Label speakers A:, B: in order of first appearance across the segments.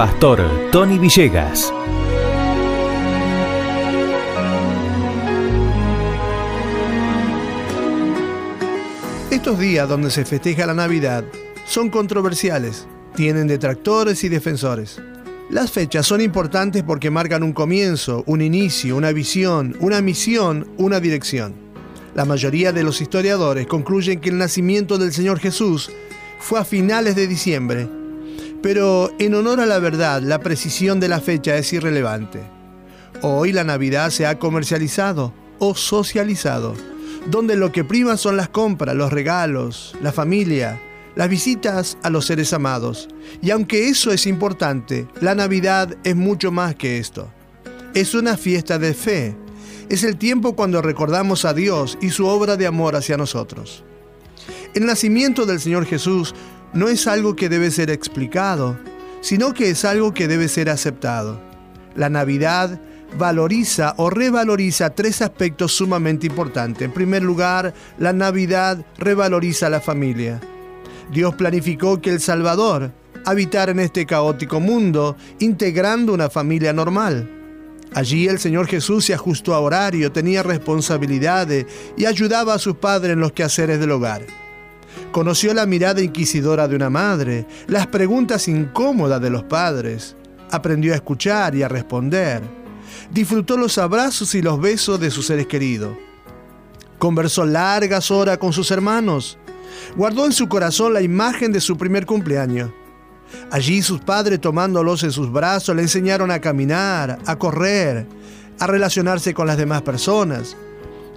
A: Pastor Tony Villegas.
B: Estos días donde se festeja la Navidad son controversiales, tienen detractores y defensores. Las fechas son importantes porque marcan un comienzo, un inicio, una visión, una misión, una dirección. La mayoría de los historiadores concluyen que el nacimiento del Señor Jesús fue a finales de diciembre, pero en honor a la verdad, la precisión de la fecha es irrelevante. Hoy la Navidad se ha comercializado o socializado, donde lo que prima son las compras, los regalos, la familia, las visitas a los seres amados. Y aunque eso es importante, la Navidad es mucho más que esto. Es una fiesta de fe. Es el tiempo cuando recordamos a Dios y su obra de amor hacia nosotros. El nacimiento del Señor Jesús no es algo que debe ser explicado, sino que es algo que debe ser aceptado. La Navidad valoriza o revaloriza tres aspectos sumamente importantes. En primer lugar, la Navidad revaloriza la familia. Dios planificó que el Salvador habitara en este caótico mundo, integrando una familia normal. Allí el Señor Jesús se ajustó a horario, tenía responsabilidades y ayudaba a sus padres en los quehaceres del hogar. Conoció la mirada inquisidora de una madre, las preguntas incómodas de los padres. Aprendió a escuchar y a responder. Disfrutó los abrazos y los besos de sus seres queridos. Conversó largas horas con sus hermanos guardó en su corazón la imagen de su primer cumpleaños. Allí sus padres tomándolos en sus brazos le enseñaron a caminar, a correr, a relacionarse con las demás personas.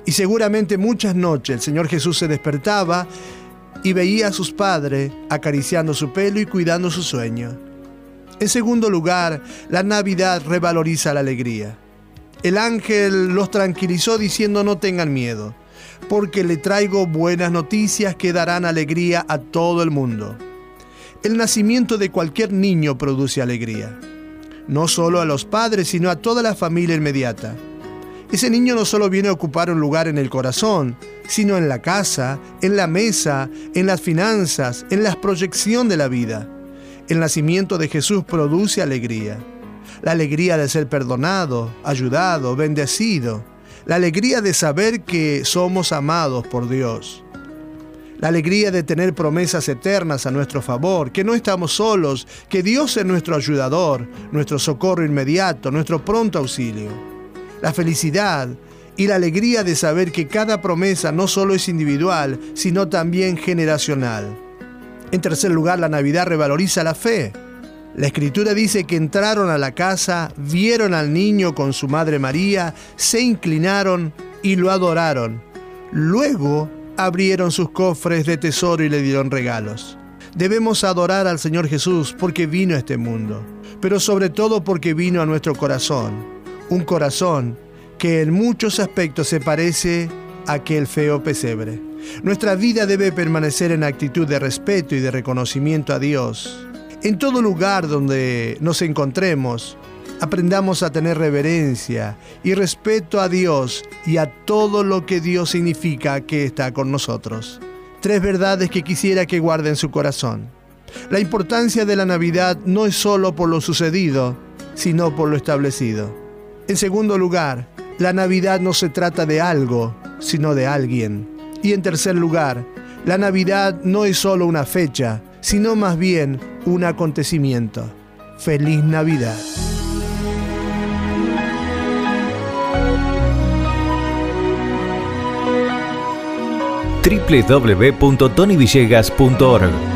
B: Y seguramente muchas noches el Señor Jesús se despertaba y veía a sus padres acariciando su pelo y cuidando su sueño. En segundo lugar, la Navidad revaloriza la alegría. El ángel los tranquilizó diciendo no tengan miedo porque le traigo buenas noticias que darán alegría a todo el mundo. El nacimiento de cualquier niño produce alegría, no solo a los padres, sino a toda la familia inmediata. Ese niño no solo viene a ocupar un lugar en el corazón, sino en la casa, en la mesa, en las finanzas, en la proyección de la vida. El nacimiento de Jesús produce alegría. La alegría de ser perdonado, ayudado, bendecido la alegría de saber que somos amados por Dios, la alegría de tener promesas eternas a nuestro favor, que no estamos solos, que Dios es nuestro ayudador, nuestro socorro inmediato, nuestro pronto auxilio, la felicidad y la alegría de saber que cada promesa no solo es individual, sino también generacional. En tercer lugar, la Navidad revaloriza la fe. La escritura dice que entraron a la casa, vieron al niño con su madre María, se inclinaron y lo adoraron. Luego abrieron sus cofres de tesoro y le dieron regalos. Debemos adorar al Señor Jesús porque vino a este mundo, pero sobre todo porque vino a nuestro corazón. Un corazón que en muchos aspectos se parece a aquel feo pesebre. Nuestra vida debe permanecer en actitud de respeto y de reconocimiento a Dios en todo lugar donde nos encontremos, aprendamos a tener reverencia y respeto a Dios y a todo lo que Dios significa que está con nosotros. Tres verdades que quisiera que guarden su corazón. La importancia de la Navidad no es solo por lo sucedido, sino por lo establecido. En segundo lugar, la Navidad no se trata de algo, sino de alguien. Y en tercer lugar, la Navidad no es solo una fecha, sino más bien un acontecimiento. Feliz Navidad.
A: www.tonyvillegas.org